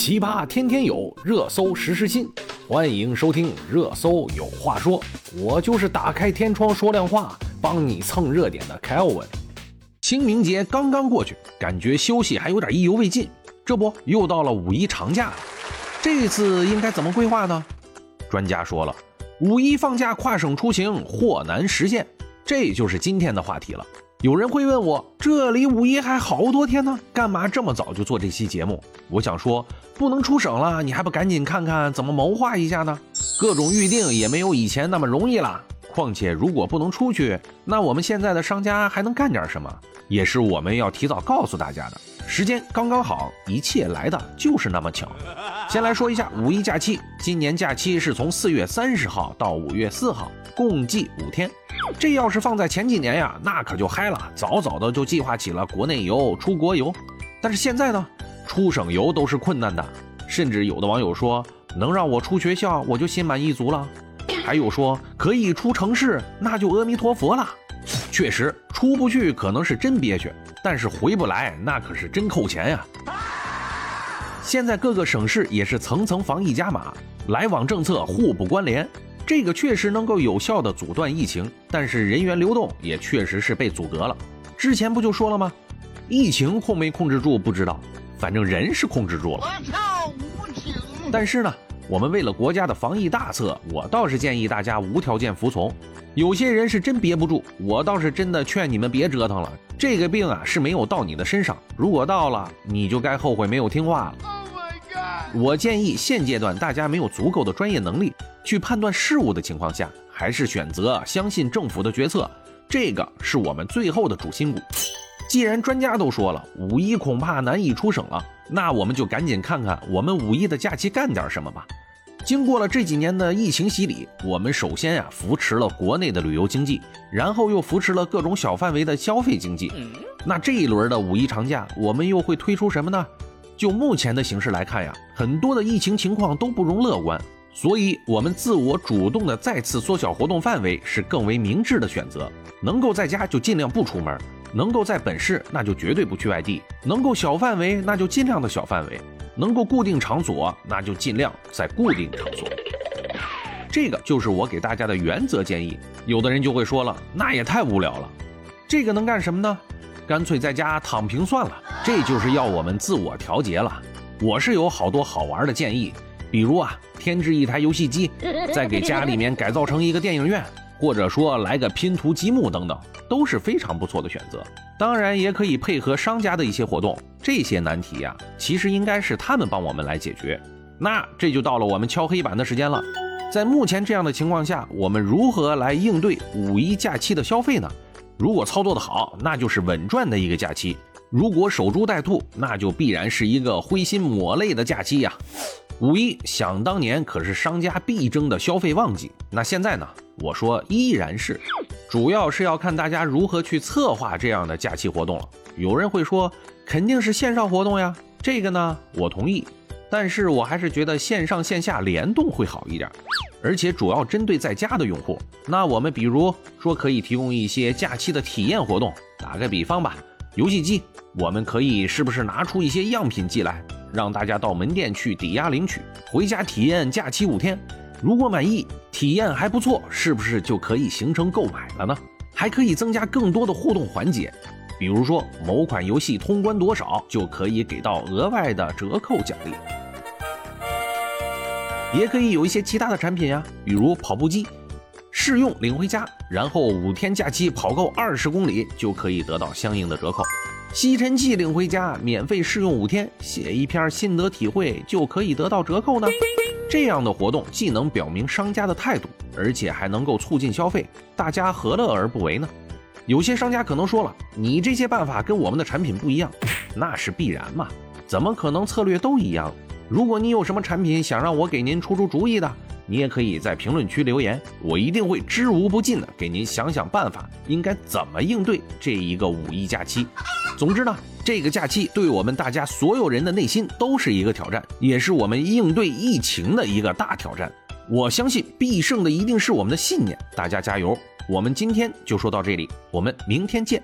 奇葩天天有，热搜时时新。欢迎收听《热搜有话说》，我就是打开天窗说亮话，帮你蹭热点的凯欧文。清明节刚刚过去，感觉休息还有点意犹未尽。这不，又到了五一长假了，这次应该怎么规划呢？专家说了，五一放假跨省出行或难实现，这就是今天的话题了。有人会问我，这离五一还好多天呢，干嘛这么早就做这期节目？我想说，不能出省了，你还不赶紧看看怎么谋划一下呢？各种预定也没有以前那么容易了。况且，如果不能出去，那我们现在的商家还能干点什么？也是我们要提早告诉大家的。时间刚刚好，一切来的就是那么巧。先来说一下五一假期，今年假期是从四月三十号到五月四号，共计五天。这要是放在前几年呀，那可就嗨了，早早的就计划起了国内游、出国游。但是现在呢，出省游都是困难的，甚至有的网友说，能让我出学校，我就心满意足了。还有说可以出城市，那就阿弥陀佛了。确实出不去可能是真憋屈，但是回不来那可是真扣钱呀。现在各个省市也是层层防疫加码，来往政策互不关联。这个确实能够有效的阻断疫情，但是人员流动也确实是被阻隔了。之前不就说了吗？疫情控没控制住不知道，反正人是控制住了。但是呢，我们为了国家的防疫大策，我倒是建议大家无条件服从。有些人是真憋不住，我倒是真的劝你们别折腾了。这个病啊是没有到你的身上，如果到了，你就该后悔没有听话了。我建议现阶段大家没有足够的专业能力去判断事物的情况下，还是选择相信政府的决策，这个是我们最后的主心骨。既然专家都说了五一恐怕难以出省了，那我们就赶紧看看我们五一的假期干点什么吧。经过了这几年的疫情洗礼，我们首先呀扶持了国内的旅游经济，然后又扶持了各种小范围的消费经济。那这一轮的五一长假，我们又会推出什么呢？就目前的形势来看呀，很多的疫情情况都不容乐观，所以我们自我主动的再次缩小活动范围是更为明智的选择。能够在家就尽量不出门，能够在本市那就绝对不去外地，能够小范围那就尽量的小范围，能够固定场所那就尽量在固定场所。这个就是我给大家的原则建议。有的人就会说了，那也太无聊了，这个能干什么呢？干脆在家躺平算了，这就是要我们自我调节了。我是有好多好玩的建议，比如啊，添置一台游戏机，再给家里面改造成一个电影院，或者说来个拼图积木等等，都是非常不错的选择。当然，也可以配合商家的一些活动。这些难题呀，其实应该是他们帮我们来解决。那这就到了我们敲黑板的时间了。在目前这样的情况下，我们如何来应对五一假期的消费呢？如果操作的好，那就是稳赚的一个假期；如果守株待兔，那就必然是一个灰心抹泪的假期呀。五一想当年可是商家必争的消费旺季，那现在呢？我说依然是，主要是要看大家如何去策划这样的假期活动了。有人会说，肯定是线上活动呀，这个呢，我同意。但是我还是觉得线上线下联动会好一点，而且主要针对在家的用户。那我们比如说可以提供一些假期的体验活动，打个比方吧，游戏机，我们可以是不是拿出一些样品寄来，让大家到门店去抵押领取，回家体验假期五天。如果满意，体验还不错，是不是就可以形成购买了呢？还可以增加更多的互动环节，比如说某款游戏通关多少就可以给到额外的折扣奖励。也可以有一些其他的产品呀，比如跑步机，试用领回家，然后五天假期跑够二十公里就可以得到相应的折扣。吸尘器领回家，免费试用五天，写一篇心得体会就可以得到折扣呢。这样的活动既能表明商家的态度，而且还能够促进消费，大家何乐而不为呢？有些商家可能说了，你这些办法跟我们的产品不一样，那是必然嘛？怎么可能策略都一样？如果你有什么产品想让我给您出出主意的，你也可以在评论区留言，我一定会知无不尽的给您想想办法，应该怎么应对这一个五一假期。总之呢，这个假期对我们大家所有人的内心都是一个挑战，也是我们应对疫情的一个大挑战。我相信必胜的一定是我们的信念，大家加油！我们今天就说到这里，我们明天见。